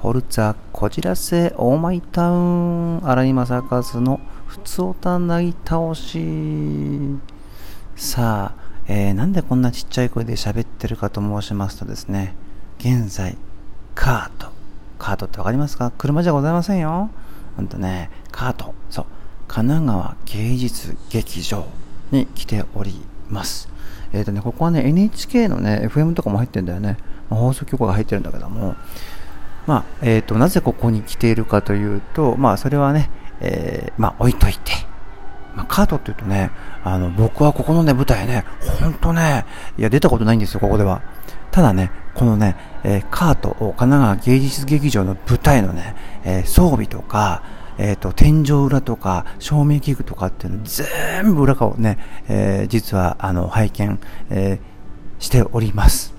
ホルツァこじらせオーマイタウン荒井正和のふつおたなぎ倒し。さあ、えー、なんでこんなちっちゃい声で喋ってるかと申しますとですね現在カート。カートってわかりますか？車じゃございませんよ。ほんとねカート。そう。神奈川芸術劇場に来ております。えっ、ー、とねここはね NHK のね FM とかも入ってるんだよね。放送局が入ってるんだけども。まあ、えっ、ー、と、なぜここに来ているかというと、まあ、それはね、えー、まあ、置いといて、まあ、カートって言うとね、あの、僕はここのね、舞台ね、ほんとね、いや、出たことないんですよ、ここでは。ただね、このね、えー、カート、神奈川芸術劇場の舞台のね、えー、装備とか、えっ、ー、と、天井裏とか、照明器具とかっていうの全部裏側をね、えー、実は、あの、拝見、えー、しております。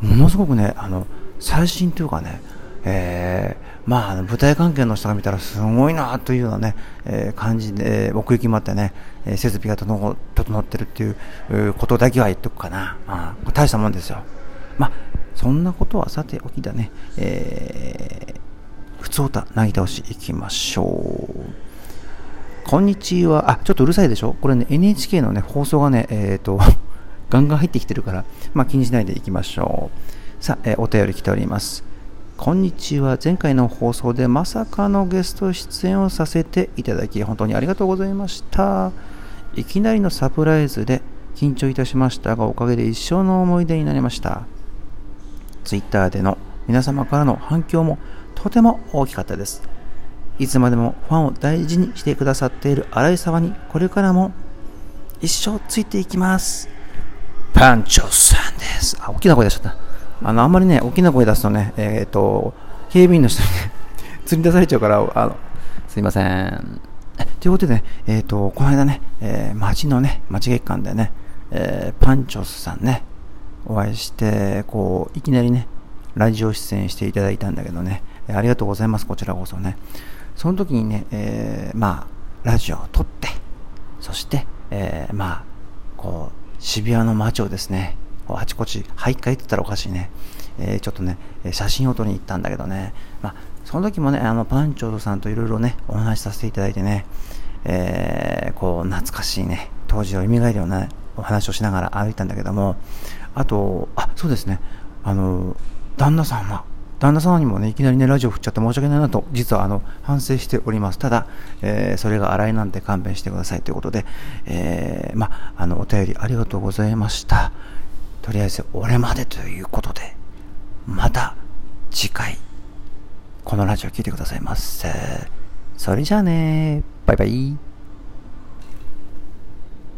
ものすごくね、あの、最新というかね、えー、まあ、舞台関係の人が見たらすごいなというようなね、えー、感じで、奥行きもあってね、えー、設備が整ってるっていうことだけは言っとくかな。まあ、大したもんですよ。まあ、そんなことはさておきだね。えー、普通歌投げ倒しいきましょう。こんにちは。あ、ちょっとうるさいでしょ？これね、NHK のね、放送がね、えっ、ー、と、ガンガン入ってきてるから、まあ気にしないでいきましょう。さあ、えお便り来ております。こんにちは。前回の放送でまさかのゲスト出演をさせていただき、本当にありがとうございました。いきなりのサプライズで緊張いたしましたが、おかげで一生の思い出になりました。Twitter での皆様からの反響もとても大きかったです。いつまでもファンを大事にしてくださっている荒井沢にこれからも一生ついていきます。パンチョさんです。あ、大きな声出しちゃった。あの、あんまりね、大きな声出すとね、えっ、ー、と、警備員の人にね、釣り出されちゃうから、あの、すいません。ということでね、えっ、ー、と、この間ね、えー、街のね、街月間でね、えー、パンチョスさんね、お会いして、こう、いきなりね、ラジオ出演していただいたんだけどね、えありがとうございます、こちらこそね。その時にね、えー、まあ、ラジオを撮って、そして、えー、まあ、こう、渋谷の街をですね、あちこち徘徊って言ったらおかしいね、えー、ちょっとね、写真を撮りに行ったんだけどね、まあ、その時もね、あのパンチョードさんといろいろね、お話しさせていただいてね、えー、こう、懐かしいね、当時を蘇るようなお話をしながら歩いたんだけども、あと、あ、そうですね、あの、旦那さんは、旦那様にもね、いきなりね、ラジオ振っちゃって申し訳ないなと、実はあの、反省しております。ただ、えー、それが荒いなんて勘弁してくださいということで、えー、ま、あの、お便りありがとうございました。とりあえず俺までということで、また次回、このラジオ聴いてくださいませ。それじゃあねバイバイ。